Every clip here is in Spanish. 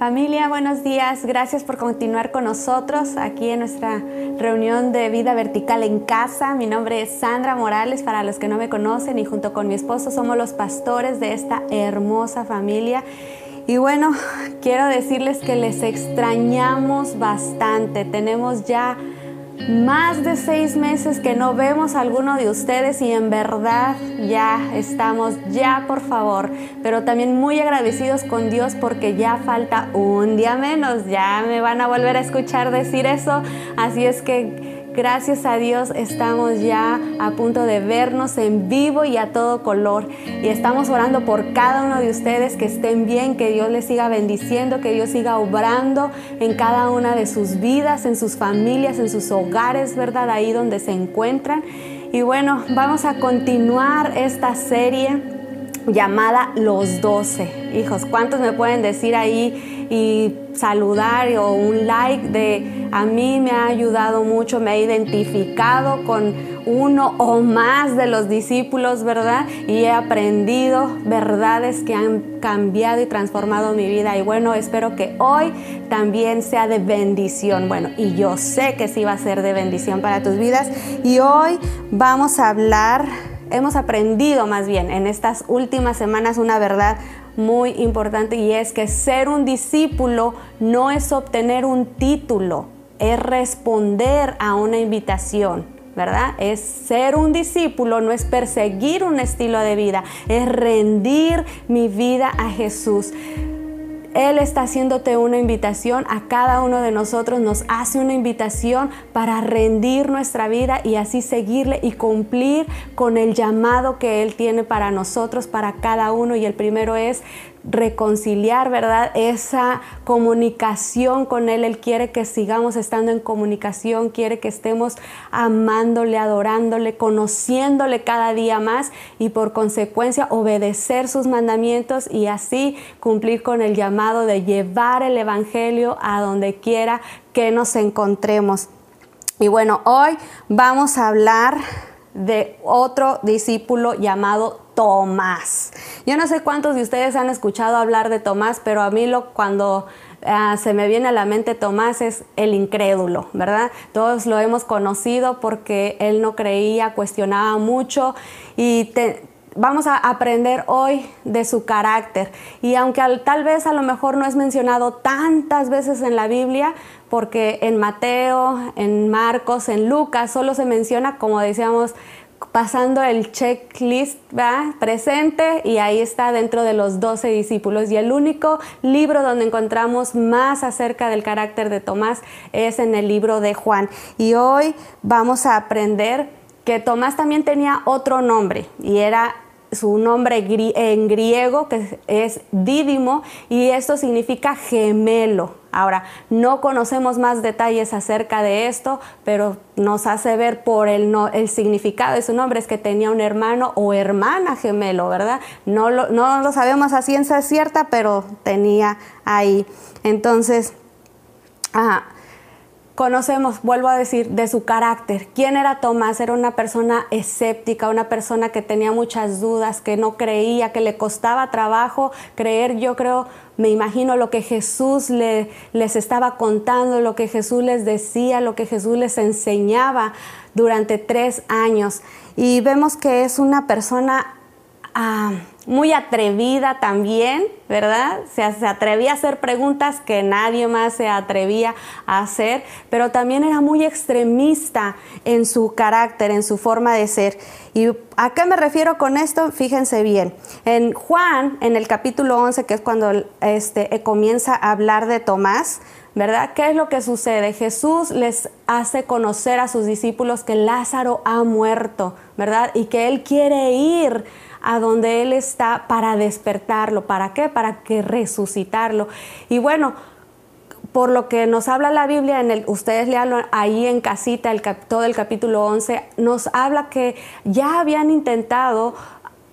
Familia, buenos días. Gracias por continuar con nosotros aquí en nuestra reunión de vida vertical en casa. Mi nombre es Sandra Morales, para los que no me conocen, y junto con mi esposo somos los pastores de esta hermosa familia. Y bueno, quiero decirles que les extrañamos bastante. Tenemos ya más de seis meses que no vemos a alguno de ustedes y en verdad ya estamos, ya por favor, pero también muy agradecidos con Dios porque ya falta un día menos, ya me van a volver a escuchar decir eso, así es que Gracias a Dios estamos ya a punto de vernos en vivo y a todo color. Y estamos orando por cada uno de ustedes que estén bien, que Dios les siga bendiciendo, que Dios siga obrando en cada una de sus vidas, en sus familias, en sus hogares, ¿verdad? Ahí donde se encuentran. Y bueno, vamos a continuar esta serie llamada Los Doce. Hijos, ¿cuántos me pueden decir ahí? Y saludar o un like de a mí me ha ayudado mucho, me ha identificado con uno o más de los discípulos, ¿verdad? Y he aprendido verdades que han cambiado y transformado mi vida. Y bueno, espero que hoy también sea de bendición. Bueno, y yo sé que sí va a ser de bendición para tus vidas. Y hoy vamos a hablar, hemos aprendido más bien en estas últimas semanas una verdad muy importante y es que ser un discípulo no es obtener un título, es responder a una invitación. ¿verdad? Es ser un discípulo, no es perseguir un estilo de vida, es rendir mi vida a Jesús. Él está haciéndote una invitación, a cada uno de nosotros nos hace una invitación para rendir nuestra vida y así seguirle y cumplir con el llamado que Él tiene para nosotros, para cada uno. Y el primero es reconciliar, ¿verdad? Esa comunicación con Él. Él quiere que sigamos estando en comunicación, quiere que estemos amándole, adorándole, conociéndole cada día más y por consecuencia obedecer sus mandamientos y así cumplir con el llamado de llevar el Evangelio a donde quiera que nos encontremos. Y bueno, hoy vamos a hablar de otro discípulo llamado Tomás. Yo no sé cuántos de ustedes han escuchado hablar de Tomás, pero a mí lo cuando ah, se me viene a la mente Tomás es el incrédulo, ¿verdad? Todos lo hemos conocido porque él no creía, cuestionaba mucho y vamos a aprender hoy de su carácter. Y aunque tal vez a lo mejor no es mencionado tantas veces en la Biblia, porque en Mateo, en Marcos, en Lucas solo se menciona, como decíamos, pasando el checklist ¿va? presente y ahí está dentro de los doce discípulos. Y el único libro donde encontramos más acerca del carácter de Tomás es en el libro de Juan. Y hoy vamos a aprender que Tomás también tenía otro nombre y era su nombre en griego que es Dídimo y esto significa gemelo. Ahora, no conocemos más detalles acerca de esto, pero nos hace ver por el, el significado de su nombre, es que tenía un hermano o hermana gemelo, ¿verdad? No lo, no lo sabemos a ciencia cierta, pero tenía ahí. Entonces, ah, conocemos, vuelvo a decir, de su carácter. ¿Quién era Tomás? Era una persona escéptica, una persona que tenía muchas dudas, que no creía, que le costaba trabajo creer, yo creo, me imagino lo que Jesús le, les estaba contando, lo que Jesús les decía, lo que Jesús les enseñaba durante tres años. Y vemos que es una persona Ah, muy atrevida también, ¿verdad? Se, atrevía a hacer preguntas que nadie más se atrevía a hacer, pero también era muy extremista en su carácter, en su forma de ser. ¿Y a qué me refiero con esto? Fíjense bien. En Juan, en el capítulo 11, que es cuando este, comienza a hablar de Tomás, ¿verdad? ¿Qué es lo que sucede? Jesús les hace conocer a sus discípulos que Lázaro ha muerto, ¿verdad? Y que Él quiere ir a donde Él está para despertarlo. ¿Para qué? Para que resucitarlo. Y bueno, por lo que nos habla la Biblia, en el, ustedes leanlo ahí en casita, el, todo el capítulo 11, nos habla que ya habían intentado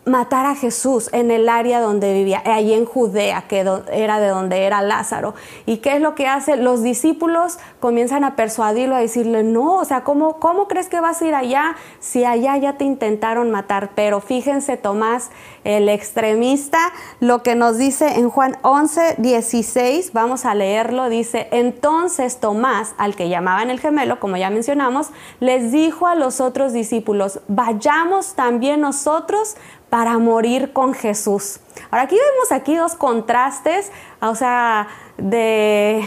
matar a Jesús en el área donde vivía, allí en Judea, que era de donde era Lázaro. ¿Y qué es lo que hace? Los discípulos comienzan a persuadirlo, a decirle, no, o sea, ¿cómo, cómo crees que vas a ir allá si allá ya te intentaron matar? Pero fíjense, Tomás, el extremista, lo que nos dice en Juan 11, 16, vamos a leerlo, dice, entonces Tomás, al que llamaban el gemelo, como ya mencionamos, les dijo a los otros discípulos, vayamos también nosotros para morir con Jesús. Ahora aquí vemos aquí dos contrastes, o sea, de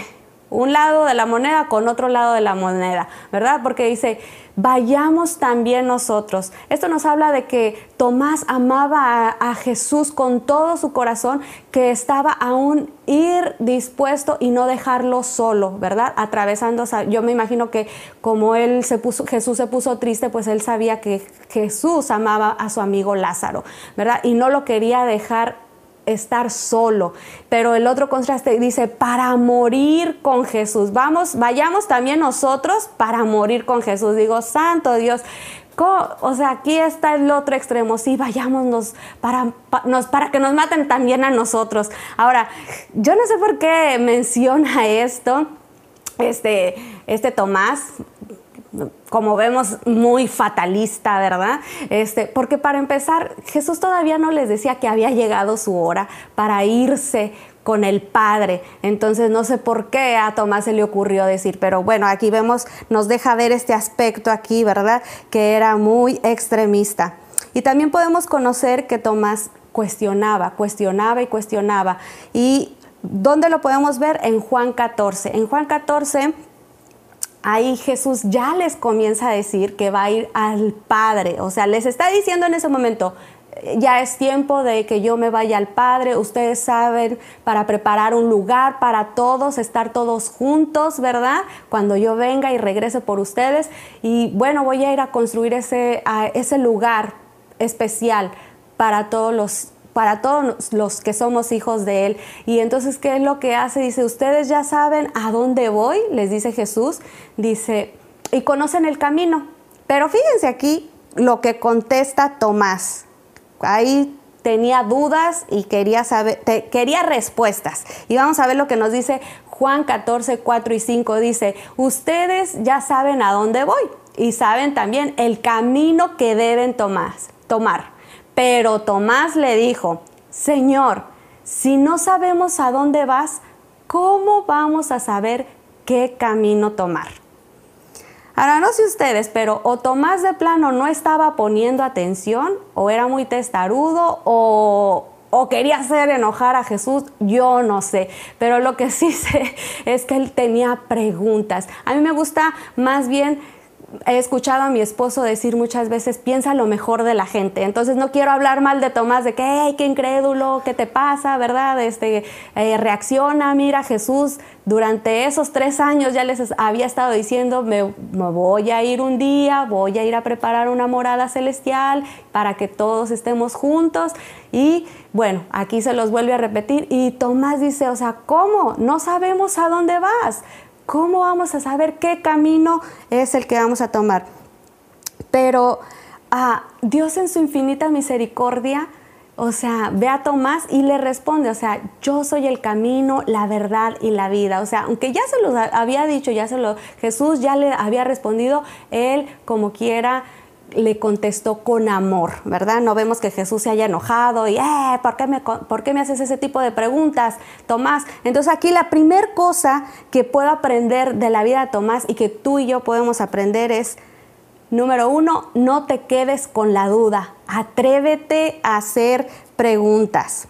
un lado de la moneda con otro lado de la moneda, ¿verdad? Porque dice, vayamos también nosotros. Esto nos habla de que Tomás amaba a, Jesús con todo su corazón, que estaba aún ir dispuesto y no dejarlo solo, ¿verdad? Atravesando, yo me imagino que como él se puso, Jesús se puso triste, pues él sabía que Jesús amaba a su amigo Lázaro, ¿verdad? Y no lo quería dejar estar solo. Pero el otro contraste dice, para morir con Jesús. Vamos, vayamos también nosotros para morir con Jesús. Digo, santo Dios. O sea, aquí está el otro extremo. Sí, vayámonos para, para que nos maten también a nosotros. Ahora, yo no sé por qué menciona esto este, este Tomás, como vemos, muy fatalista, ¿verdad? Este, porque para empezar, Jesús todavía no les decía que había llegado su hora para irse con el Padre. Entonces no sé por qué a Tomás se le ocurrió decir, pero bueno, aquí vemos, nos deja ver este aspecto aquí, ¿verdad? Que era muy extremista. Y también podemos conocer que Tomás cuestionaba, cuestionaba y cuestionaba. ¿Y dónde lo podemos ver? En Juan 14. En Juan 14 ahí Jesús ya les comienza a decir que va a ir al Padre. O sea, les está diciendo en ese momento, ya es tiempo de que yo me vaya al Padre, ustedes saben, para preparar un lugar para todos, estar todos juntos, ¿verdad? Cuando yo venga y regrese por ustedes. Y bueno, voy a ir a construir ese, ese lugar especial para todos los para todos los que somos hijos de Él. Y entonces, ¿qué es lo que hace? Dice, ustedes ya saben a dónde voy, les dice Jesús, dice, y conocen el camino. Pero fíjense aquí lo que contesta Tomás. Ahí tenía dudas y quería saber, quería respuestas. Y vamos a ver lo que nos dice Juan 14, 4 y 5. Dice, ustedes ya saben a dónde voy y saben también el camino que deben tomar. tomar. Pero Tomás le dijo, Señor, si no sabemos a dónde vas, ¿cómo vamos a saber qué camino tomar? Ahora no sé ustedes, pero o Tomás de plano no estaba poniendo atención, o era muy testarudo, o, o quería hacer enojar a Jesús, yo no sé. Pero lo que sí sé es que él tenía preguntas. A mí me gusta más bien he escuchado a mi esposo decir muchas veces, piensa lo mejor de la gente. Entonces no quiero hablar mal de Tomás, de que, hey, qué incrédulo, qué te pasa, ¿verdad? Este, eh, reacciona, mira, Jesús durante esos tres años ya les había estado diciendo, me, me, voy a ir un día, voy a ir a preparar una morada celestial para que todos estemos juntos. Y bueno, aquí se los vuelve a repetir. Y Tomás dice, o sea, ¿cómo? No sabemos a dónde vas. ¿Cómo vamos a saber qué camino es el que vamos a tomar? Pero ah, Dios en su infinita misericordia, o sea, ve a Tomás y le responde, o sea, yo soy el camino, la verdad y la vida. O sea, aunque ya se lo había dicho, ya se lo, Jesús ya le había respondido, él como quiera le contestó con amor, ¿verdad? No vemos que Jesús se haya enojado y, eh, ¿por qué, me, ¿por qué me haces ese tipo de preguntas, Tomás? Entonces aquí la primera cosa que puedo aprender de la vida de Tomás y que tú y yo podemos aprender es, número uno, no te quedes con la duda, atrévete a hacer preguntas.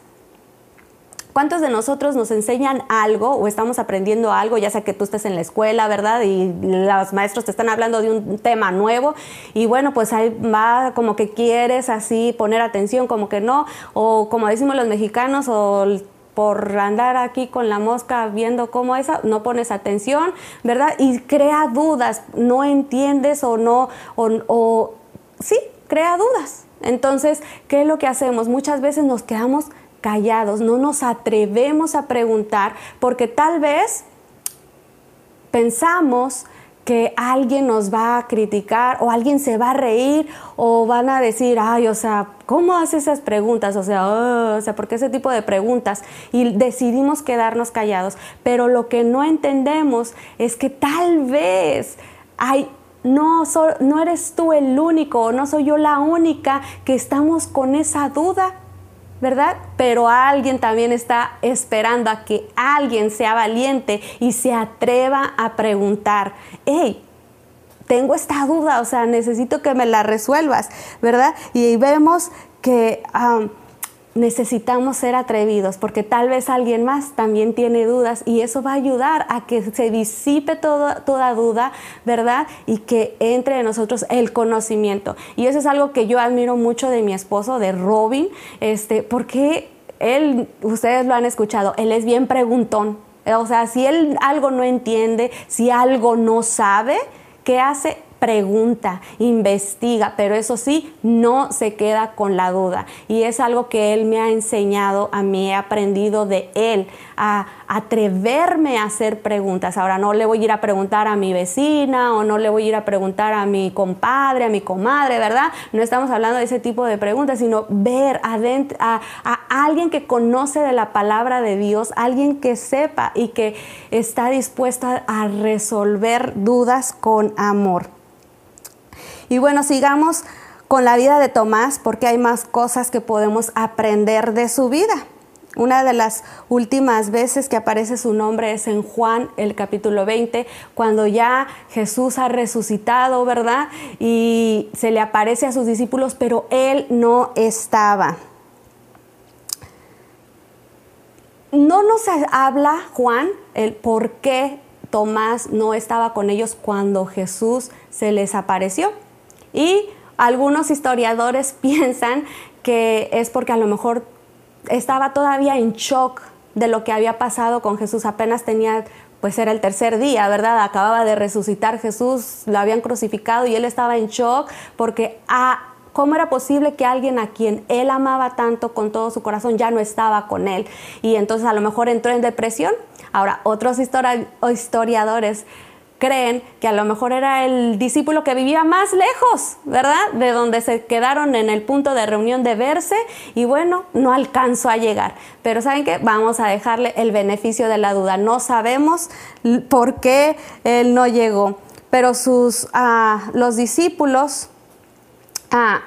¿Cuántos de nosotros nos enseñan algo o estamos aprendiendo algo, ya sea que tú estés en la escuela, ¿verdad? Y los maestros te están hablando de un tema nuevo y bueno, pues ahí va como que quieres así poner atención, como que no, o como decimos los mexicanos, o por andar aquí con la mosca viendo cómo es, no pones atención, ¿verdad? Y crea dudas, no entiendes o no, o, o sí, crea dudas. Entonces, ¿qué es lo que hacemos? Muchas veces nos quedamos callados, no nos atrevemos a preguntar porque tal vez pensamos que alguien nos va a criticar o alguien se va a reír o van a decir, ay, o sea, ¿cómo hace esas preguntas? O sea, oh, o sea, ¿por qué ese tipo de preguntas? Y decidimos quedarnos callados. Pero lo que no entendemos es que tal vez hay no, no eres tú el único, no soy yo la única que estamos con esa duda. ¿Verdad? Pero alguien también está esperando a que alguien sea valiente y se atreva a preguntar, hey, tengo esta duda, o sea, necesito que me la resuelvas, ¿verdad? Y vemos que necesitamos ser atrevidos porque tal vez alguien más también tiene dudas y eso va a ayudar a que se disipe toda duda, ¿verdad? Y que entre en nosotros el conocimiento. Y eso es algo que yo admiro mucho de mi esposo, de Robin, este, porque él, ustedes lo han escuchado, él es bien preguntón. O sea, si él algo no entiende, si algo no sabe, ¿qué hace? Pregunta, investiga, pero eso sí, no se queda con la duda. Y es algo que Él me ha enseñado, a mí he aprendido de Él, a atreverme a hacer preguntas. Ahora no le voy a ir a preguntar a mi vecina o no le voy a ir a preguntar a mi compadre, a mi comadre, ¿verdad? No estamos hablando de ese tipo de preguntas, sino ver adentro, a, a alguien que conoce de la palabra de Dios, alguien que sepa y que está dispuesta a resolver dudas con amor. Y bueno, sigamos con la vida de Tomás porque hay más cosas que podemos aprender de su vida. Una de las últimas veces que aparece su nombre es en Juan, el capítulo 20, cuando ya Jesús ha resucitado, ¿verdad? Y se le aparece a sus discípulos, pero él no estaba. No nos habla Juan el por qué Tomás no estaba con ellos cuando Jesús se les apareció. Y algunos historiadores piensan que es porque a lo mejor estaba todavía en shock de lo que había pasado con Jesús. Apenas tenía, pues era el tercer día, ¿verdad? Acababa de resucitar Jesús, lo habían crucificado y él estaba en shock porque ah, ¿Cómo era posible que alguien a quien él amaba tanto con todo su corazón ya no estaba con él? Y entonces a lo mejor entró en depresión. Ahora, otros historiadores creen que a lo mejor era el discípulo que vivía más lejos, ¿verdad? De donde se quedaron en el punto de reunión de verse y bueno, no alcanzó a llegar. Pero ¿saben qué? Vamos a dejarle el beneficio de la duda. No sabemos por qué él no llegó, pero sus, ah, los discípulos ah,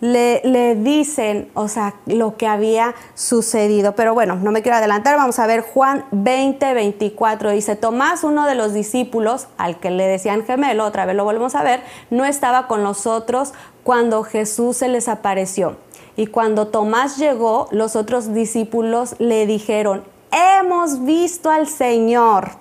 le, dicen, o sea, lo que había sucedido. Pero bueno, no me quiero adelantar, vamos a ver Juan 20, 24. Dice, Tomás, uno de los discípulos, al que le decían gemelo, otra vez lo volvemos a ver, no estaba con nosotros cuando Jesús se les apareció. Y cuando Tomás llegó, los otros discípulos le dijeron, hemos visto al Señor.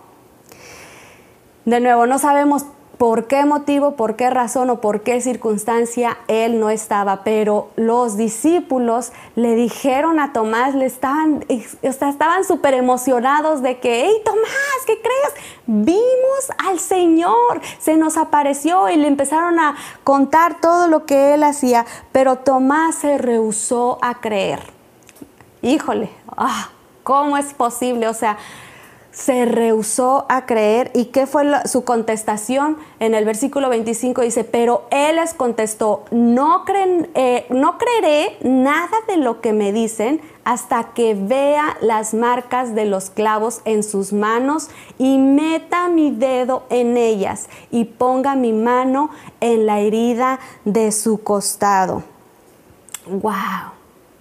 De nuevo, no sabemos por qué motivo, por qué razón o por qué circunstancia él no estaba, pero los discípulos le dijeron a Tomás, le estaban, estaban súper emocionados de que, hey Tomás, ¿qué crees? Vimos al Señor, se nos apareció y le empezaron a contar todo lo que él hacía, pero Tomás se rehusó a creer. Híjole, ah, ¿cómo es posible? O sea, se rehusó a creer. ¿Y qué fue su contestación? En el versículo 25 dice, pero él les contestó, no, creen, eh, no creeré nada de lo que me dicen hasta que vea las marcas de los clavos en sus manos y meta mi dedo en ellas y ponga mi mano en la herida de su costado. ¡Wow!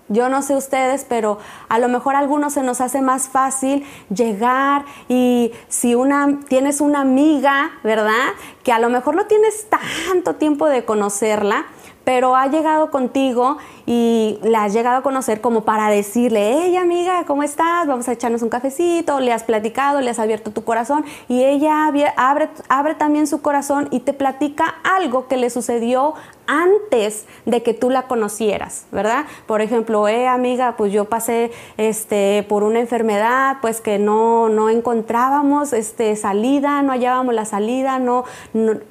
Yo no sé ustedes, pero a lo mejor a algunos se nos hace más fácil llegar y si una tienes una amiga, ¿verdad? Que a lo mejor no tienes tanto tiempo de conocerla, pero ha llegado contigo y la has llegado a conocer como para decirle, hey amiga, ¿cómo estás? Vamos a echarnos un cafecito, le has platicado, le has abierto tu corazón y ella abre, también su corazón y te platica algo que le sucedió antes de que tú la conocieras, ¿verdad? Por ejemplo, eh, amiga, pues yo pasé este, por una enfermedad, pues que no, no encontrábamos este, salida, no hallábamos la salida, no,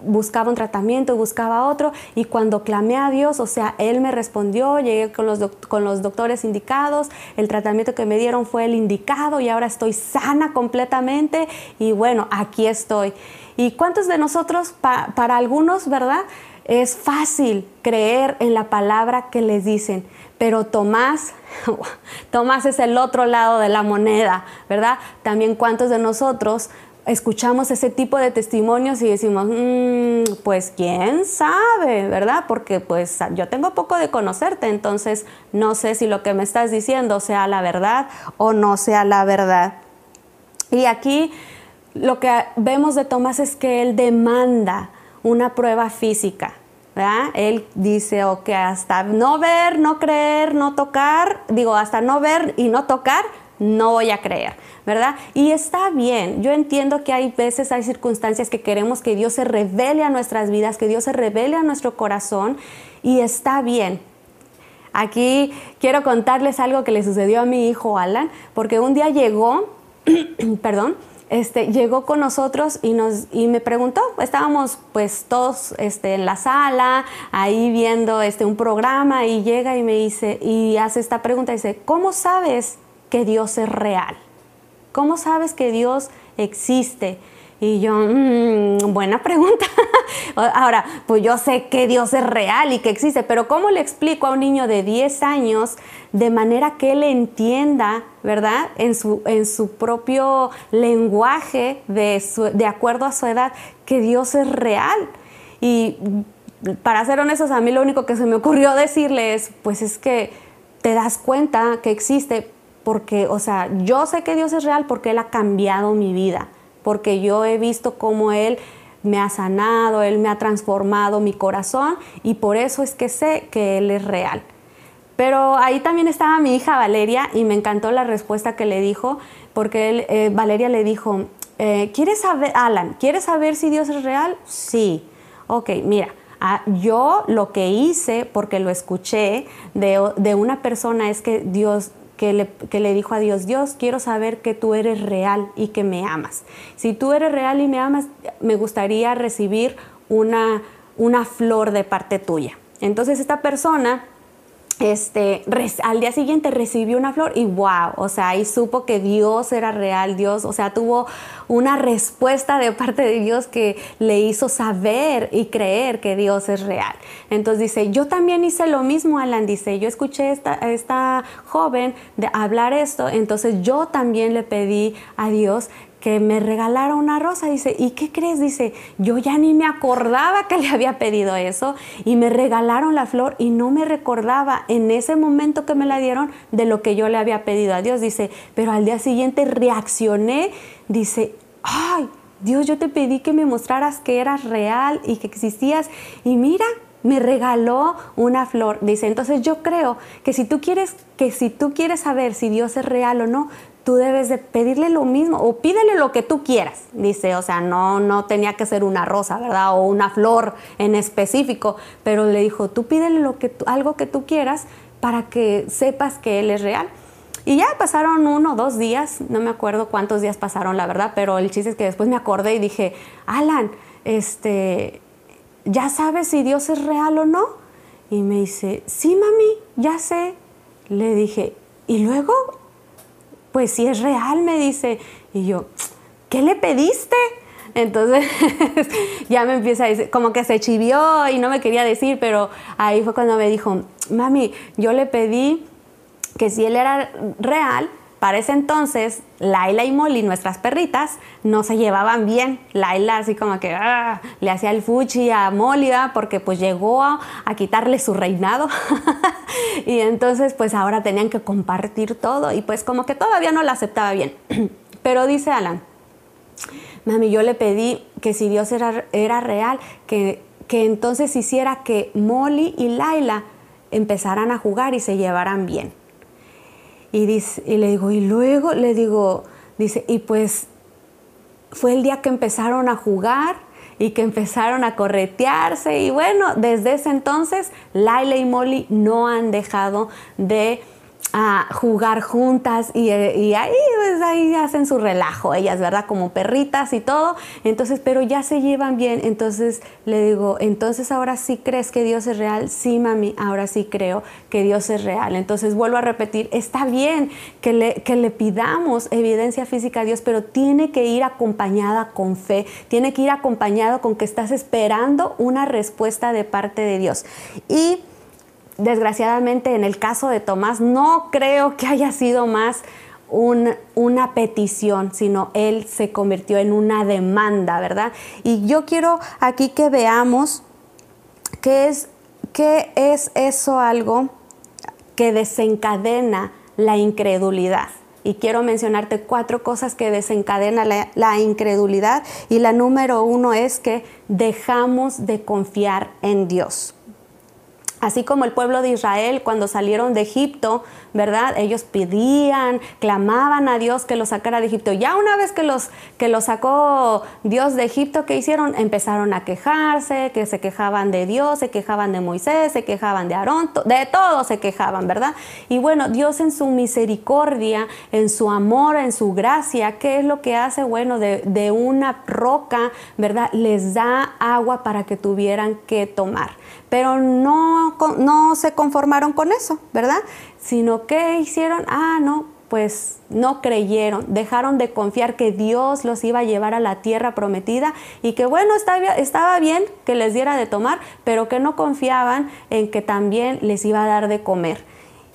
buscaba un tratamiento, buscaba otro, y cuando clamé a Dios, o sea, Él me respondió, llegué con los, con los doctores indicados, el tratamiento que me dieron fue el indicado y ahora estoy sana completamente y bueno, aquí estoy. ¿Y cuántos de nosotros, para algunos, verdad? Es fácil creer en la palabra que les dicen, pero Tomás, Tomás es el otro lado de la moneda, ¿verdad? También cuántos de nosotros escuchamos ese tipo de testimonios y decimos, mm, pues quién sabe, ¿verdad? Porque pues yo tengo poco de conocerte, entonces no sé si lo que me estás diciendo sea la verdad o no sea la verdad. Y aquí lo que vemos de Tomás es que él demanda una prueba física. Él dice, ok, hasta no ver, no creer, no tocar, digo, hasta no ver y no tocar, no voy a creer, ¿verdad? Y está bien, yo entiendo que hay veces, hay circunstancias que queremos que Dios se revele a nuestras vidas, que Dios se revele a nuestro corazón y está bien. Aquí quiero contarles algo que le sucedió a mi hijo Alan, porque un día llegó, perdón, este, llegó con nosotros y, nos, y me preguntó, estábamos pues todos este, en la sala, ahí viendo este, un programa y llega y me dice, y hace esta pregunta, dice, ¿cómo sabes que Dios es real? ¿Cómo sabes que Dios existe? Y yo, mm, buena pregunta. Ahora, pues yo sé que Dios es real y que existe, pero ¿cómo le explico a un niño de 10 años de manera que él entienda, ¿verdad? En su, en su propio lenguaje, de, de acuerdo a su edad, que Dios es real. Y para ser honestos, a mí lo único que se me ocurrió decirle es, pues es que te das cuenta que existe, porque, o sea, yo sé que Dios es real porque Él ha cambiado mi vida, porque yo he visto cómo Él me ha sanado, Él me ha transformado mi corazón y por eso es que sé que Él es real. Pero ahí también estaba mi hija Valeria y me encantó la respuesta que le dijo, porque eh, Valeria le dijo, eh, ¿quieres saber, Alan, ¿quieres saber si Dios es real? Sí. Ok, mira, ah, yo lo que hice, porque lo escuché de una persona, es que Dios que le, dijo a Dios, Dios, quiero saber que tú eres real y que me amas. Si tú eres real y me amas, me gustaría recibir una, una flor de parte tuya. Entonces esta persona este, al día siguiente recibió una flor y wow, o sea, ahí supo que Dios era real, Dios, o sea, tuvo una respuesta de parte de Dios que le hizo saber y creer que Dios es real. Entonces dice, yo también hice lo mismo, Alan, dice, yo escuché a esta, esta joven de hablar esto, entonces yo también le pedí a Dios que me regalara una rosa. Dice, ¿y qué crees? Dice, yo ya ni me acordaba que le había pedido eso y me regalaron la flor y no me recordaba en ese momento que me la dieron de lo que yo le había pedido a Dios. Dice, pero al día siguiente reaccioné. Dice, ay, Dios, yo te pedí que me mostraras que eras real y que existías y mira, me regaló una flor. Dice, entonces yo creo que si tú quieres que si tú quieres saber si Dios es real o no, tú debes de pedirle lo mismo o pídele lo que tú quieras, dice, o sea, no, no tenía que ser una rosa, ¿verdad? O una flor en específico, pero le dijo, tú pídele lo que algo que tú quieras para que sepas que Él es real. Y ya pasaron uno o dos días, no me acuerdo cuántos días pasaron, la verdad, pero el chiste es que después me acordé y dije, Alan, este, ¿ya sabes si Dios es real o no? Y me dice, sí, mami, ya sé. Le dije, ¿y luego? Pues si es real, me dice. Y yo, ¿qué le pediste? Entonces ya me empieza a decir, como que se chivió y no me quería decir, pero ahí fue cuando me dijo, mami, yo le pedí que si él era real, para ese entonces, Laila y Molly, nuestras perritas, no se llevaban bien. Laila así como que ah, le hacía el fuchi a Molly, porque pues llegó a, quitarle su reinado. y entonces pues ahora tenían que compartir todo y pues como que todavía no la aceptaba bien. Pero dice Alan, mami, yo le pedí que si Dios era, era real, que, que entonces hiciera que Molly y Laila empezaran a jugar y se llevaran bien. Y, le digo, y luego le digo, dice, y pues fue el día que empezaron a jugar y que empezaron a corretearse y bueno, desde ese entonces Laila y Molly no han dejado de a jugar juntas y, y, ahí, pues, ahí hacen su relajo ellas, ¿verdad? Como perritas y todo. Entonces, pero ya se llevan bien. Entonces le digo, entonces ahora sí crees que Dios es real. Sí, mami, ahora sí creo que Dios es real. Entonces vuelvo a repetir, está bien que le, que le pidamos evidencia física a Dios, pero tiene que ir acompañada con fe, tiene que ir acompañado con que estás esperando una respuesta de parte de Dios. Y desgraciadamente en el caso de Tomás no creo que haya sido más una petición, sino él se convirtió en una demanda, ¿verdad? Y yo quiero aquí que veamos qué es, qué es eso algo que desencadena la incredulidad. Y quiero mencionarte cuatro cosas que desencadenan la, la, incredulidad. Y la número uno es que dejamos de confiar en Dios. Así como el pueblo de Israel cuando salieron de Egipto, ¿verdad? Ellos pedían, clamaban a Dios que los sacara de Egipto. Ya una vez que los, que los sacó Dios de Egipto, ¿qué hicieron? Empezaron a quejarse, que se quejaban de Dios, se quejaban de Moisés, se quejaban de Aarón, de todos se quejaban, ¿verdad? Y bueno, Dios en su misericordia, en su amor, en su gracia, ¿qué es lo que hace? Bueno, de, de una roca, ¿verdad? Les da agua para que tuvieran que tomar pero no, no se conformaron con eso, ¿verdad? Sino que hicieron, ah, no, pues no creyeron, dejaron de confiar que Dios los iba a llevar a la tierra prometida y que bueno, estaba, estaba bien que les diera de tomar, pero que no confiaban en que también les iba a dar de comer.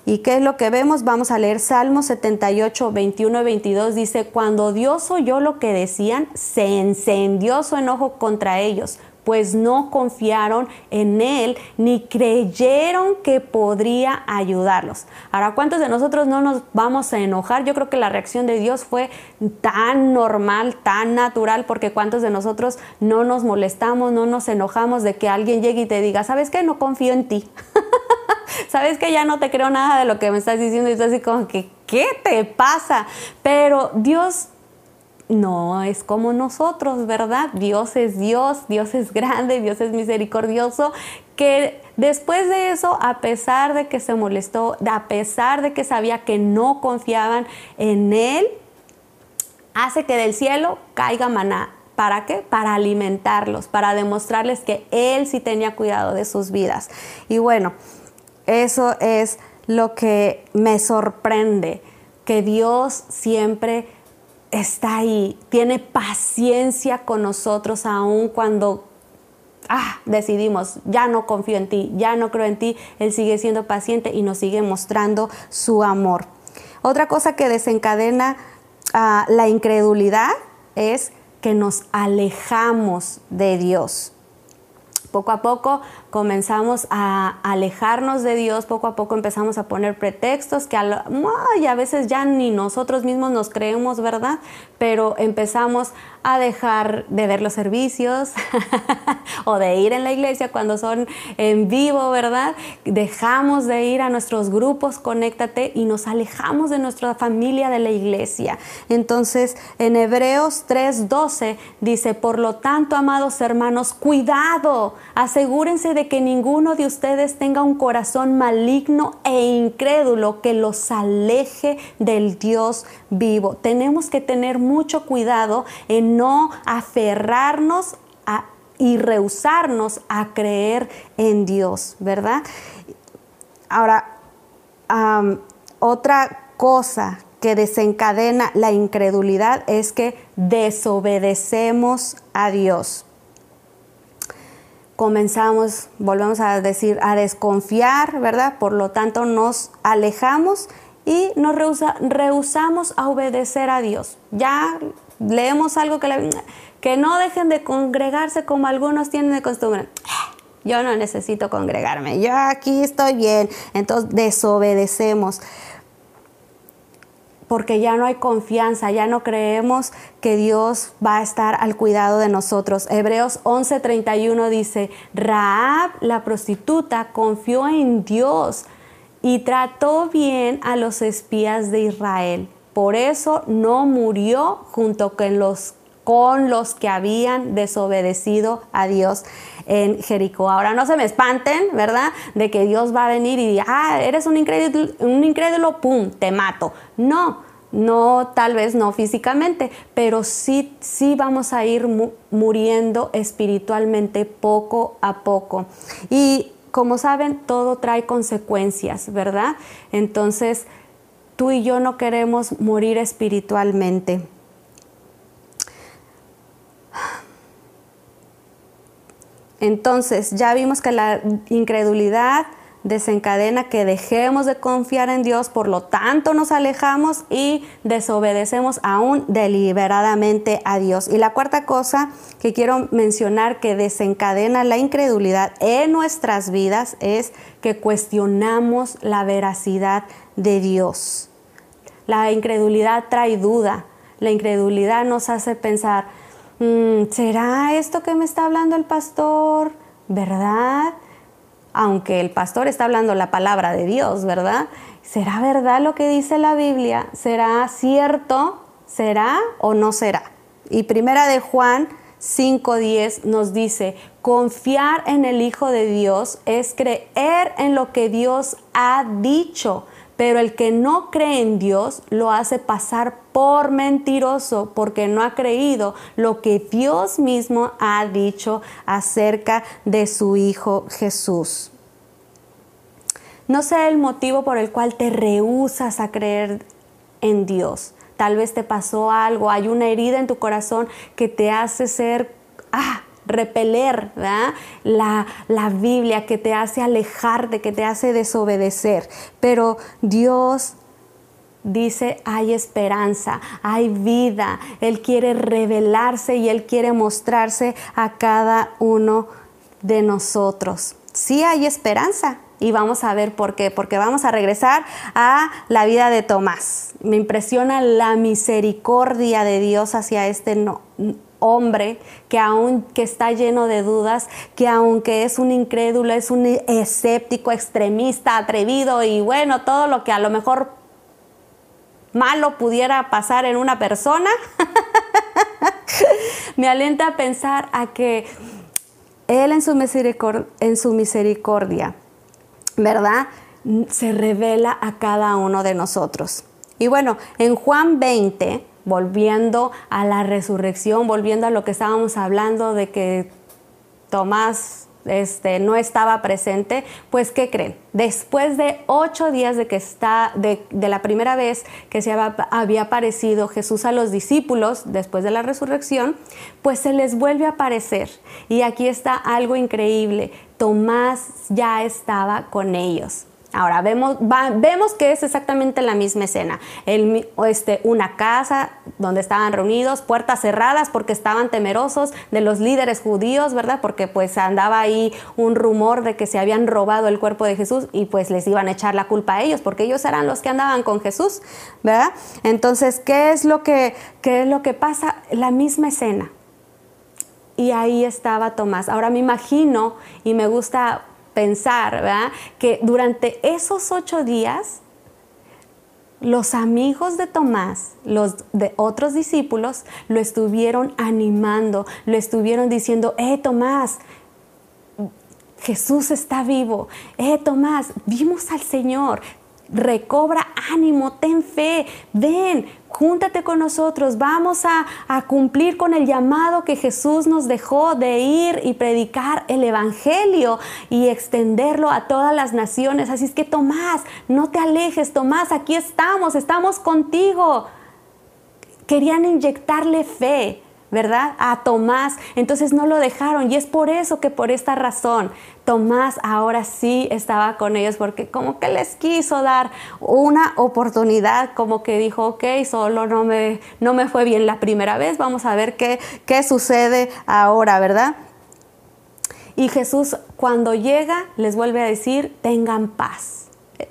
¿Y qué es lo que vemos? Vamos a leer Salmo 78, 21 y 22. Dice, cuando Dios oyó lo que decían, se encendió su enojo contra ellos pues no confiaron en Él ni creyeron que podría ayudarlos. Ahora, ¿cuántos de nosotros no nos vamos a enojar? Yo creo que la reacción de Dios fue tan normal, tan natural, porque ¿cuántos de nosotros no nos molestamos, no nos enojamos de que alguien llegue y te diga, ¿sabes qué? No confío en ti. ¿Sabes que ya no te creo nada de lo que me estás diciendo? Y estás así como que, ¿qué te pasa? Pero Dios no es como nosotros, ¿verdad? Dios es Dios, Dios es grande, Dios es misericordioso, que después de eso, a pesar de que se molestó, a pesar de que sabía que no confiaban en Él, hace que del cielo caiga maná. ¿Para qué? Para alimentarlos, para demostrarles que Él sí tenía cuidado de sus vidas. Y bueno, eso es lo que me sorprende, que Dios siempre está ahí, tiene paciencia con nosotros aún cuando ah, decidimos, ya no confío en ti, ya no creo en ti, Él sigue siendo paciente y nos sigue mostrando su amor. Otra cosa que desencadena ah, la incredulidad es que nos alejamos de Dios. Poco a poco comenzamos a alejarnos de Dios, poco a poco empezamos a poner pretextos que a, a veces ya ni nosotros mismos nos creemos, ¿verdad? Pero empezamos a dejar de ver los servicios o de ir en la iglesia cuando son en vivo, ¿verdad? Dejamos de ir a nuestros grupos, conéctate y nos alejamos de nuestra familia de la iglesia. Entonces, en Hebreos 3:12 dice, por lo tanto, amados hermanos, cuidado, asegúrense de que ninguno de ustedes tenga un corazón maligno e incrédulo que los aleje del Dios vivo. Tenemos que tener mucho cuidado en no aferrarnos y rehusarnos a creer en Dios, ¿verdad? Ahora, otra cosa que desencadena la incredulidad es que desobedecemos a Dios comenzamos, volvemos a decir, a desconfiar, ¿verdad? Por lo tanto, nos alejamos y nos rehusamos a obedecer a Dios. Ya leemos algo que, que no dejen de congregarse como algunos tienen de costumbre. Yo no necesito congregarme, yo aquí estoy bien. Entonces desobedecemos porque ya no hay confianza, ya no creemos que Dios va a estar al cuidado de nosotros. Hebreos 11:31 dice, Raab, la prostituta, confió en Dios y trató bien a los espías de Israel. Por eso no murió junto con los que habían desobedecido a Dios en Jericó. Ahora no se me espanten, ¿verdad? De que Dios va a venir y ah, eres un incrédulo, un incrédulo, pum, te mato. No, no, tal vez no físicamente, pero sí, sí vamos a ir muriendo espiritualmente poco a poco. Y como saben, todo trae consecuencias, ¿verdad? Entonces, tú y yo no queremos morir espiritualmente. Entonces, ya vimos que la incredulidad desencadena que dejemos de confiar en Dios, por lo tanto nos alejamos y desobedecemos aún deliberadamente a Dios. Y la cuarta cosa que quiero mencionar que desencadena la incredulidad en nuestras vidas es que cuestionamos la veracidad de Dios. La incredulidad trae duda, la incredulidad nos hace pensar, mm, ¿será esto que me está hablando el pastor? ¿Verdad? aunque el pastor está hablando la palabra de Dios, ¿verdad? ¿Será verdad lo que dice la Biblia? ¿Será cierto? ¿Será o no será? Y primera de Juan 5.10 nos dice, confiar en el Hijo de Dios es creer en lo que Dios ha dicho pero el que no cree en Dios lo hace pasar por mentiroso porque no ha creído lo que Dios mismo ha dicho acerca de su Hijo Jesús. No sé el motivo por el cual te rehusas a creer en Dios. Tal vez te pasó algo, hay una herida en tu corazón que te hace ser, ah, repeler La, la Biblia, que te hace alejarte, que te hace desobedecer. Pero Dios dice, hay esperanza, hay vida. Él quiere revelarse y Él quiere mostrarse a cada uno de nosotros. Sí hay esperanza. Y vamos a ver por qué, porque vamos a regresar a la vida de Tomás. Me impresiona la misericordia de Dios hacia este no, hombre que aún que está lleno de dudas, que aunque es un incrédulo, es un escéptico, extremista, atrevido y bueno, todo lo que a lo mejor malo pudiera pasar en una persona, me alienta a pensar a que Él en su, misericordia, en su misericordia, ¿verdad? Se revela a cada uno de nosotros. Y bueno, en Juan 20, volviendo a la resurrección, volviendo a lo que estábamos hablando de que Tomás este, no estaba presente, pues ¿qué creen? Después de ocho días de que está, de, la primera vez que se había, había, aparecido Jesús a los discípulos después de la resurrección, pues se les vuelve a aparecer. Y aquí está algo increíble, Tomás ya estaba con ellos. Ahora vemos, vemos que es exactamente la misma escena. El, este, una casa donde estaban reunidos, puertas cerradas porque estaban temerosos de los líderes judíos, ¿verdad? Porque pues andaba ahí un rumor de que se habían robado el cuerpo de Jesús y pues les iban a echar la culpa a ellos porque ellos eran los que andaban con Jesús, ¿verdad? Entonces, ¿qué es lo que, qué es lo que pasa? La misma escena. Y ahí estaba Tomás. Ahora me imagino y me gusta pensar, ¿verdad? Que durante esos ocho días, los amigos de Tomás, los de otros discípulos, lo estuvieron animando, lo estuvieron diciendo, eh, Tomás, Jesús está vivo. Eh, Tomás, vimos al Señor. Recobra ánimo, ten fe, ven, júntate con nosotros, vamos a, cumplir con el llamado que Jesús nos dejó de ir y predicar el Evangelio y extenderlo a todas las naciones. Así es que Tomás, no te alejes, Tomás, aquí estamos, estamos contigo. Querían inyectarle fe. ¿Verdad? A Tomás. Entonces no lo dejaron y es por eso que por esta razón Tomás ahora sí estaba con ellos porque como que les quiso dar una oportunidad, como que dijo, ok, solo no me, no me fue bien la primera vez, vamos a ver qué, qué sucede ahora, ¿verdad? Y Jesús cuando llega les vuelve a decir, tengan paz.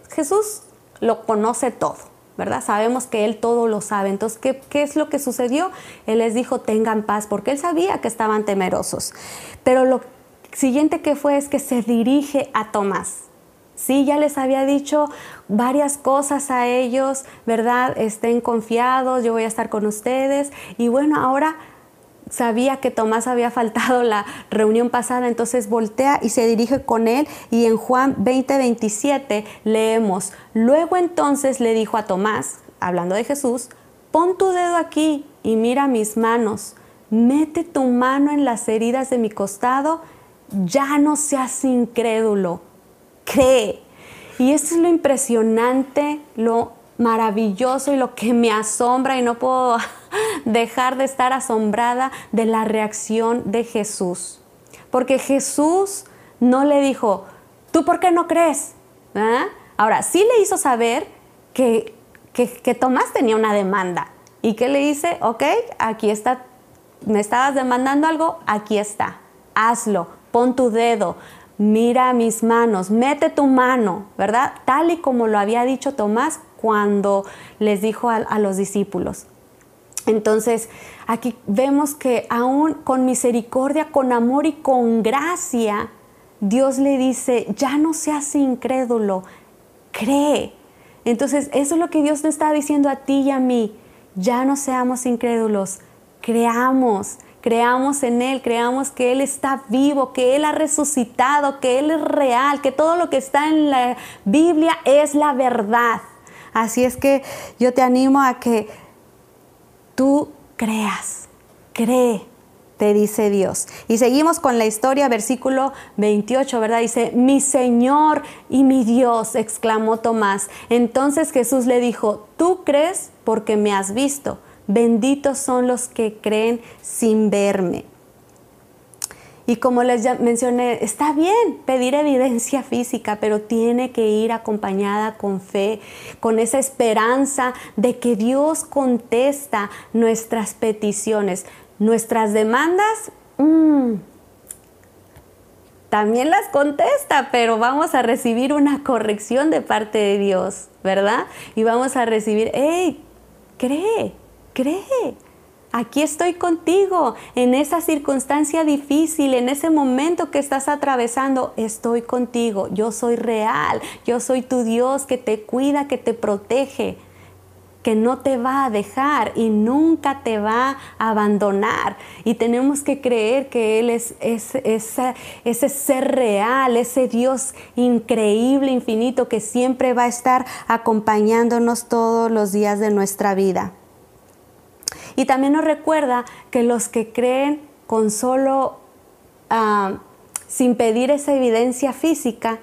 Jesús lo conoce todo. ¿Verdad? Sabemos que Él todo lo sabe. Entonces, ¿qué, es lo que sucedió? Él les dijo, tengan paz, porque Él sabía que estaban temerosos. Pero lo siguiente que fue es que se dirige a Tomás. Sí, ya les había dicho varias cosas a ellos, ¿verdad? Estén confiados, yo voy a estar con ustedes. Y bueno, ahora sabía que Tomás había faltado la reunión pasada, entonces voltea y se dirige con él y en Juan 20, 27 leemos, luego entonces le dijo a Tomás, hablando de Jesús, pon tu dedo aquí y mira mis manos, mete tu mano en las heridas de mi costado, ya no seas incrédulo, cree. Y esto es lo impresionante, lo maravilloso y lo que me asombra y no puedo dejar de estar asombrada de la reacción de Jesús. Porque Jesús no le dijo, ¿tú por qué no crees? ¿Ah? Ahora, sí le hizo saber que, que, Tomás tenía una demanda. ¿Y que le dice? Ok, aquí está, me estabas demandando algo, aquí está, hazlo, pon tu dedo, mira mis manos, mete tu mano, ¿verdad? Tal y como lo había dicho Tomás cuando les dijo a los discípulos. Entonces, aquí vemos que aún con misericordia, con amor y con gracia, Dios le dice, ya no seas incrédulo, cree. Entonces, eso es lo que Dios le está diciendo a ti y a mí. Ya no seamos incrédulos, creamos, creamos en Él, creamos que Él está vivo, que Él ha resucitado, que Él es real, que todo lo que está en la Biblia es la verdad. Así es que yo te animo a que tú creas, cree, te dice Dios. Y seguimos con la historia, versículo 28, ¿verdad? Dice, mi Señor y mi Dios, exclamó Tomás. Entonces Jesús le dijo, tú crees porque me has visto. Benditos son los que creen sin verme. Y como les mencioné, está bien pedir evidencia física, pero tiene que ir acompañada con fe, con esa esperanza de que Dios contesta nuestras peticiones, nuestras demandas. Mm, también las contesta, pero vamos a recibir una corrección de parte de Dios, ¿verdad? Y vamos a recibir, hey, cree, cree Aquí estoy contigo en esa circunstancia difícil, en ese momento que estás atravesando. Estoy contigo. Yo soy real. Yo soy tu Dios que te cuida, que te protege, que no te va a dejar y nunca te va a abandonar. Y tenemos que creer que Él es, ese ser real, ese Dios increíble, infinito, que siempre va a estar acompañándonos todos los días de nuestra vida. Y también nos recuerda que los que creen con solo, ah, sin pedir esa evidencia física,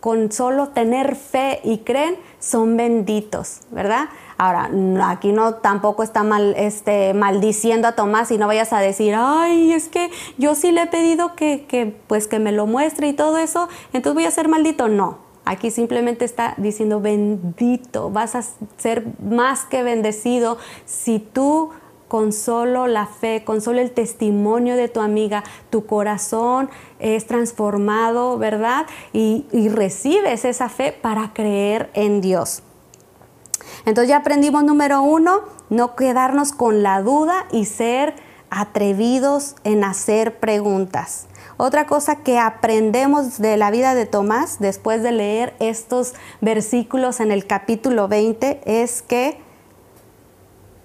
con solo tener fe y creen, son benditos, ¿verdad? Ahora, aquí no tampoco está mal, este, maldiciendo a Tomás y no vayas a decir, ay, es que yo sí le he pedido que, que, pues, que me lo muestre y todo eso, entonces voy a ser maldito. No, Aquí simplemente está diciendo bendito, vas a ser más que bendecido si tú con solo la fe, con solo el testimonio de tu amiga, tu corazón es transformado, ¿verdad? Y, recibes esa fe para creer en Dios. Entonces ya aprendimos número uno, no quedarnos con la duda y ser atrevidos en hacer preguntas. Otra cosa que aprendemos de la vida de Tomás después de leer estos versículos en el capítulo 20 es que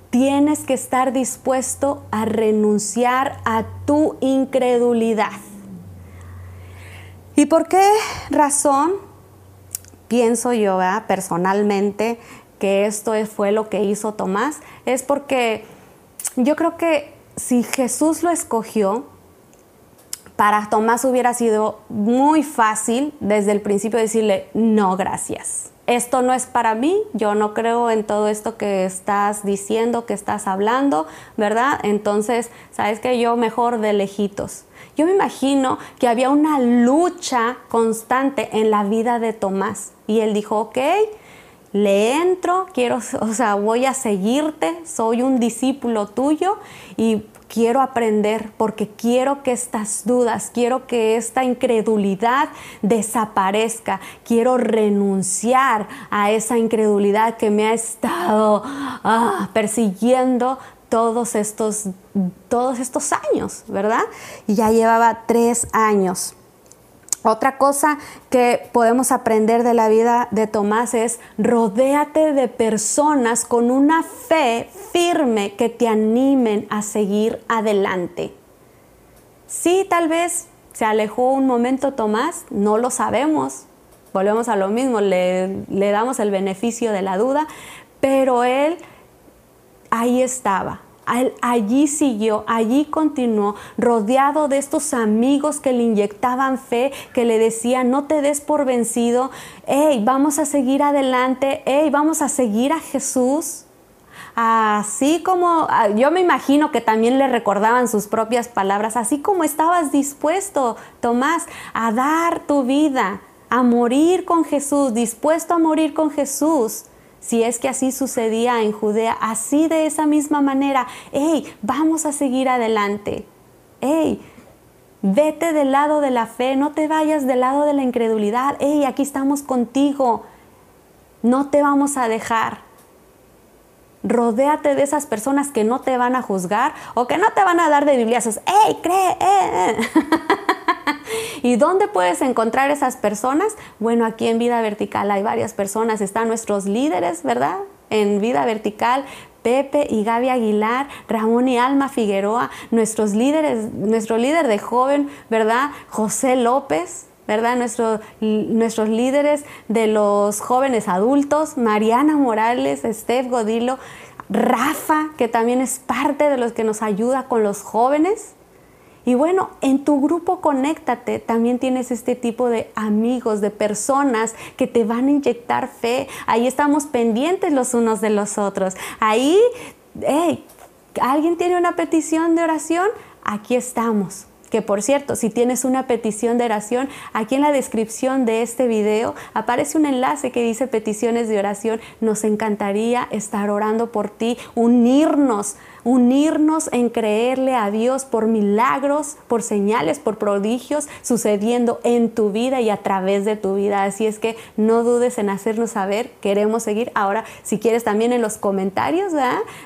tienes que estar dispuesto a renunciar a tu incredulidad. ¿Y por qué razón pienso yo personalmente que esto fue lo que hizo Tomás? Es porque yo creo que si Jesús lo escogió, para Tomás hubiera sido muy fácil desde el principio decirle, no, gracias. Esto no es para mí, yo no creo en todo esto que estás diciendo, que estás hablando, ¿verdad? Entonces, ¿sabes que Yo mejor de lejitos. Yo me imagino que había una lucha constante en la vida de Tomás y él dijo, ok, le entro, quiero, o sea, voy a seguirte, soy un discípulo tuyo y quiero aprender porque quiero que estas dudas, quiero que esta incredulidad desaparezca, quiero renunciar a esa incredulidad que me ha estado ah, persiguiendo todos estos, todos estos años, ¿verdad? Y ya llevaba tres años. Otra cosa que podemos aprender de la vida de Tomás es rodéate de personas con una fe firme que te animen a seguir adelante. Sí, tal vez se alejó un momento Tomás, no lo sabemos. Volvemos a lo mismo, le, le damos el beneficio de la duda, pero él ahí estaba, allí siguió, allí continuó, rodeado de estos amigos que le inyectaban fe, que le decían, no te des por vencido, hey, vamos a seguir adelante, hey, vamos a seguir a Jesús. Así como ah, yo me imagino que también le recordaban sus propias palabras, así como estabas dispuesto, Tomás, a dar tu vida, a morir con Jesús, dispuesto a morir con Jesús si es que así sucedía en Judea, así de esa misma manera, hey, vamos a seguir adelante. Hey, vete del lado de la fe, no te vayas del lado de la incredulidad. Hey, aquí estamos contigo. No te vamos a dejar. Rodéate de esas personas que no te van a juzgar o que no te van a dar de bibliazos. ¡Ey, cree! Eh, eh". ¿Y dónde puedes encontrar esas personas? Bueno, aquí en Vida Vertical hay varias personas, están nuestros líderes, ¿verdad? En Vida Vertical, Pepe y Gaby Aguilar, Ramón y Alma Figueroa, nuestros líderes, nuestro líder de joven, ¿verdad? José López, ¿verdad? nuestros líderes de los jóvenes adultos, Mariana Morales, Steph Godilo, Rafa, que también es parte de los que nos ayuda con los jóvenes, y bueno, en tu grupo Conéctate también tienes este tipo de amigos, de personas que te van a inyectar fe. Ahí estamos pendientes los unos de los otros. Ahí, hey, ¿alguien tiene una petición de oración? Aquí estamos. Que por cierto, si tienes una petición de oración, aquí en la descripción de este video aparece un enlace que dice peticiones de oración. Nos encantaría estar orando por ti, unirnos unirnos en creerle a Dios por milagros, por señales, por prodigios sucediendo en tu vida y a través de tu vida. Así es que no dudes en hacernos saber, queremos seguir. Ahora, si quieres también en los comentarios,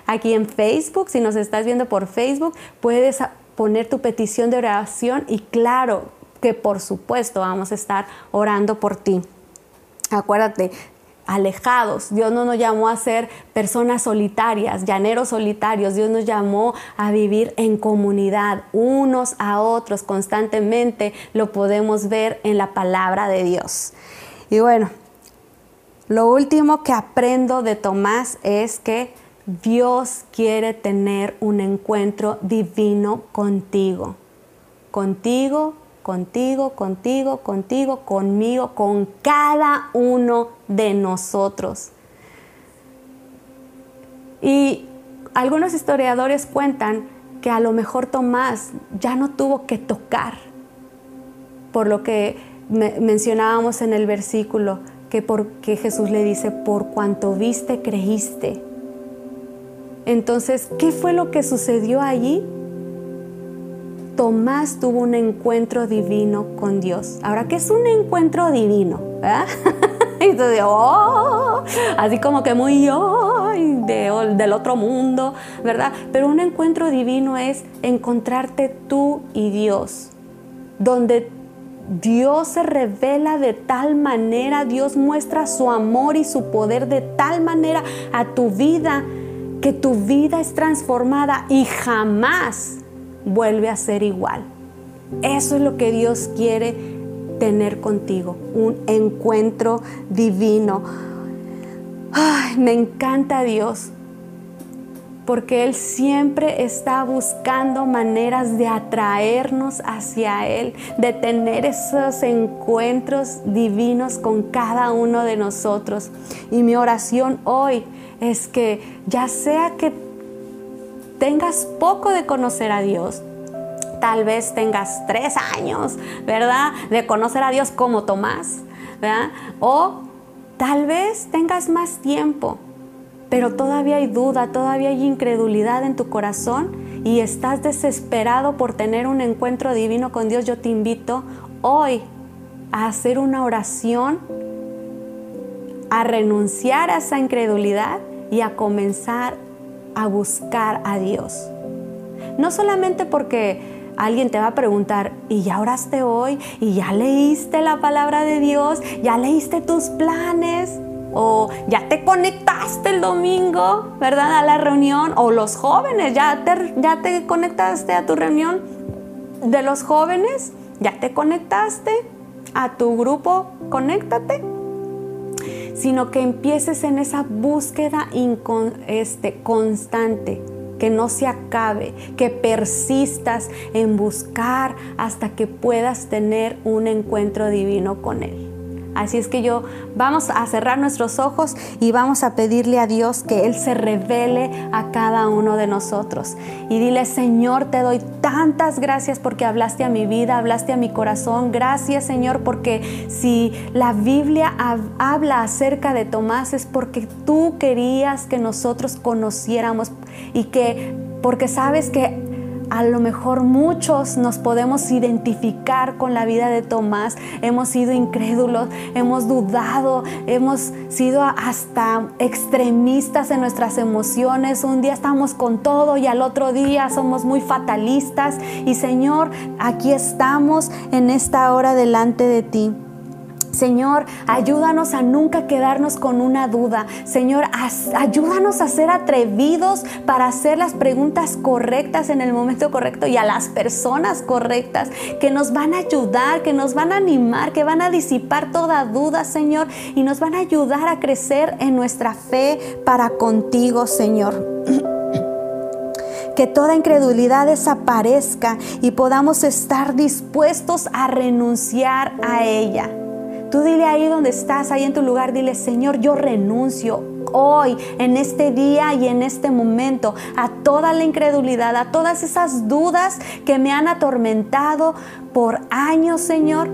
aquí en Facebook, si nos estás viendo por Facebook, puedes poner tu petición de oración y claro que por supuesto vamos a estar orando por ti. Acuérdate, alejados. Dios no nos llamó a ser personas solitarias, llaneros solitarios. Dios nos llamó a vivir en comunidad, unos a otros constantemente. Lo podemos ver en la palabra de Dios. Y bueno, lo último que aprendo de Tomás es que Dios quiere tener un encuentro divino contigo. Contigo, contigo, contigo, contigo, conmigo, con cada uno de nosotros. Y algunos historiadores cuentan que a lo mejor Tomás ya no tuvo que tocar, por lo que mencionábamos en el versículo, que porque Jesús le dice, por cuanto viste, creíste. Entonces, ¿qué fue lo que sucedió allí? Tomás tuvo un encuentro divino con Dios. Ahora, ¿qué es un encuentro divino? y tú oh, así como que muy del otro mundo, ¿verdad? Pero un encuentro divino es encontrarte tú y Dios, donde Dios se revela de tal manera, Dios muestra su amor y su poder de tal manera a tu vida que tu vida es transformada y jamás vuelve a ser igual. Eso es lo que Dios quiere tener contigo, un encuentro divino. Ay, me encanta Dios, porque Él siempre está buscando maneras de atraernos hacia Él, de tener esos encuentros divinos con cada uno de nosotros. Y mi oración hoy es que ya sea que tengas poco de conocer a Dios, tal vez tengas tres años, ¿verdad? De conocer a Dios como Tomás, ¿verdad? O tal vez tengas más tiempo, pero todavía hay duda, todavía hay incredulidad en tu corazón y estás desesperado por tener un encuentro divino con Dios. Yo te invito hoy a hacer una oración, a renunciar a esa incredulidad y a comenzar a buscar a Dios. No solamente porque alguien te va a preguntar, ¿y ya oraste hoy? ¿Y ya leíste la palabra de Dios? ¿Ya leíste tus planes? ¿O ya te conectaste el domingo, verdad, a la reunión? ¿O los jóvenes, ya te, ya te conectaste a tu reunión de los jóvenes? ¿Ya te conectaste a tu grupo? Conéctate sino que empieces en esa búsqueda este, constante que no se acabe, que persistas en buscar hasta que puedas tener un encuentro divino con Él. Así es que yo vamos a cerrar nuestros ojos y vamos a pedirle a Dios que Él se revele a cada uno de nosotros. Y dile, Señor, te doy tantas gracias porque hablaste a mi vida, hablaste a mi corazón. Gracias, Señor, porque si la Biblia habla acerca de Tomás es porque tú querías que nosotros conociéramos y que, porque sabes que a lo mejor muchos nos podemos identificar con la vida de Tomás. Hemos sido incrédulos, hemos dudado, hemos sido hasta extremistas en nuestras emociones. Un día estamos con todo y al otro día somos muy fatalistas. Y Señor, aquí estamos en esta hora delante de ti. Señor, ayúdanos a nunca quedarnos con una duda. Señor, ayúdanos a ser atrevidos para hacer las preguntas correctas en el momento correcto y a las personas correctas que nos van a ayudar, que nos van a animar, que van a disipar toda duda, Señor, y nos van a ayudar a crecer en nuestra fe para contigo, Señor. que toda incredulidad desaparezca y podamos estar dispuestos a renunciar a ella. Tú dile ahí donde estás, ahí en tu lugar, dile, Señor, yo renuncio hoy, en este día y en este momento, a toda la incredulidad, a todas esas dudas que me han atormentado por años, Señor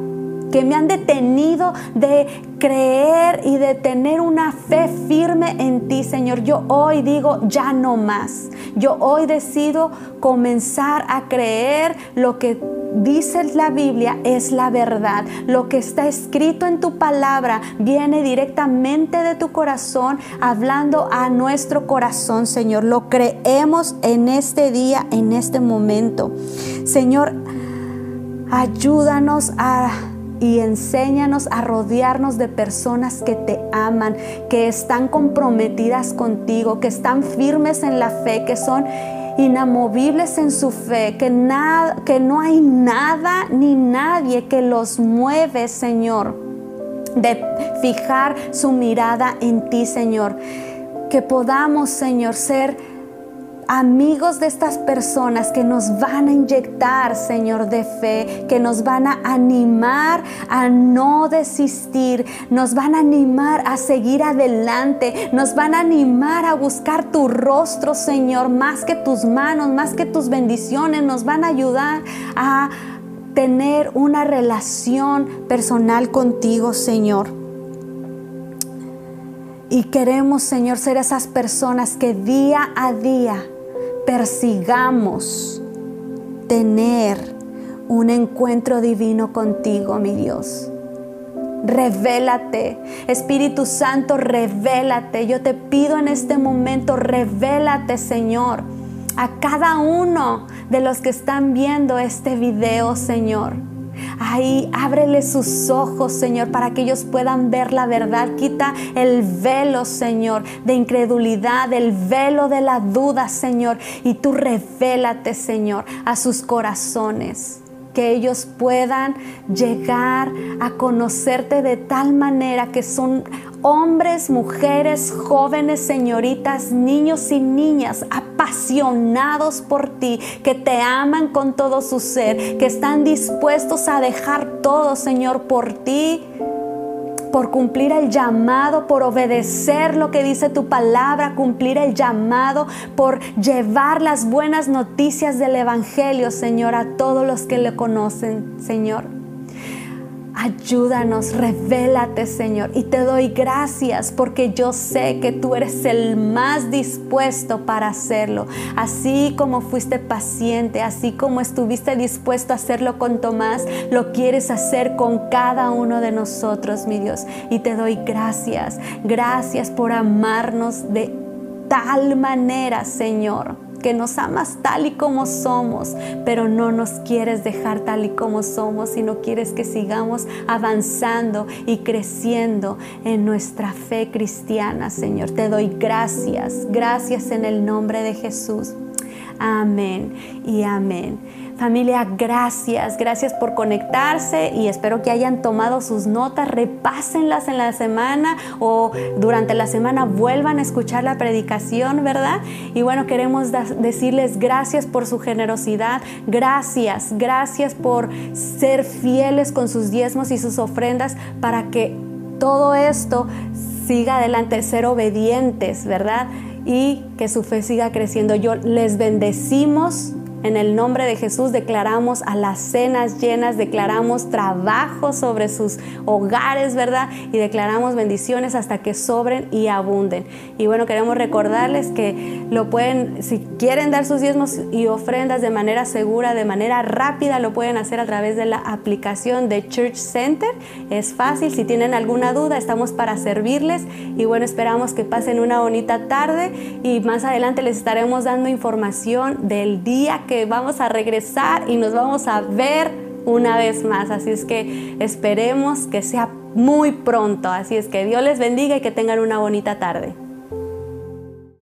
que me han detenido de creer y de tener una fe firme en ti, Señor. Yo hoy digo, ya no más. Yo hoy decido comenzar a creer lo que dice la Biblia es la verdad. Lo que está escrito en tu palabra viene directamente de tu corazón, hablando a nuestro corazón, Señor. Lo creemos en este día, en este momento. Señor, ayúdanos a y enséñanos a rodearnos de personas que te aman, que están comprometidas contigo, que están firmes en la fe, que son inamovibles en su fe, que, que no hay nada ni nadie que los mueve, Señor, de fijar su mirada en ti, Señor. Que podamos, Señor, ser amigos de estas personas que nos van a inyectar, Señor, de fe, que nos van a animar a no desistir, nos van a animar a seguir adelante, nos van a animar a buscar tu rostro, Señor, más que tus manos, más que tus bendiciones, nos van a ayudar a tener una relación personal contigo, Señor. Y queremos, Señor, ser esas personas que día a día persigamos tener un encuentro divino contigo, mi Dios. Revélate, Espíritu Santo, revélate. Yo te pido en este momento, revélate, Señor, a cada uno de los que están viendo este video, Señor. Ahí ábrele sus ojos, Señor, para que ellos puedan ver la verdad. Quita el velo, Señor, de incredulidad, el velo de la duda, Señor. Y tú revélate, Señor, a sus corazones que ellos puedan llegar a conocerte de tal manera que son hombres, mujeres, jóvenes, señoritas, niños y niñas apasionados por ti, que te aman con todo su ser, que están dispuestos a dejar todo, Señor, por ti por cumplir el llamado, por obedecer lo que dice tu palabra, cumplir el llamado, por llevar las buenas noticias del Evangelio, Señor, a todos los que le conocen, Señor. Ayúdanos, revélate, Señor. Y te doy gracias porque yo sé que tú eres el más dispuesto para hacerlo. Así como fuiste paciente, así como estuviste dispuesto a hacerlo con Tomás, lo quieres hacer con cada uno de nosotros, mi Dios. Y te doy gracias. Gracias por amarnos de tal manera, Señor que nos amas tal y como somos, pero no nos quieres dejar tal y como somos, sino quieres que sigamos avanzando y creciendo en nuestra fe cristiana, Señor. Te doy gracias, gracias en el nombre de Jesús. Amén y amén. Familia, gracias, gracias por conectarse y espero que hayan tomado sus notas, repásenlas en la semana o durante la semana vuelvan a escuchar la predicación, ¿verdad? Y bueno, queremos decirles gracias por su generosidad, gracias, gracias por ser fieles con sus diezmos y sus ofrendas para que todo esto siga adelante, ser obedientes, ¿verdad? Y que su fe siga creciendo. Yo les bendecimos en el nombre de Jesús declaramos a las cenas llenas, declaramos trabajo sobre sus hogares, ¿verdad? Y declaramos bendiciones hasta que sobren y abunden. Y bueno, queremos recordarles que lo pueden, si quieren dar sus diezmos y ofrendas de manera segura, de manera rápida, lo pueden hacer a través de la aplicación de Church Center. Es fácil, si tienen alguna duda, estamos para servirles. Y bueno, esperamos que pasen una bonita tarde y más adelante les estaremos dando información del día vamos a regresar y nos vamos a ver una vez más. Así es que esperemos que sea muy pronto. Así es que Dios les bendiga y que tengan una bonita tarde.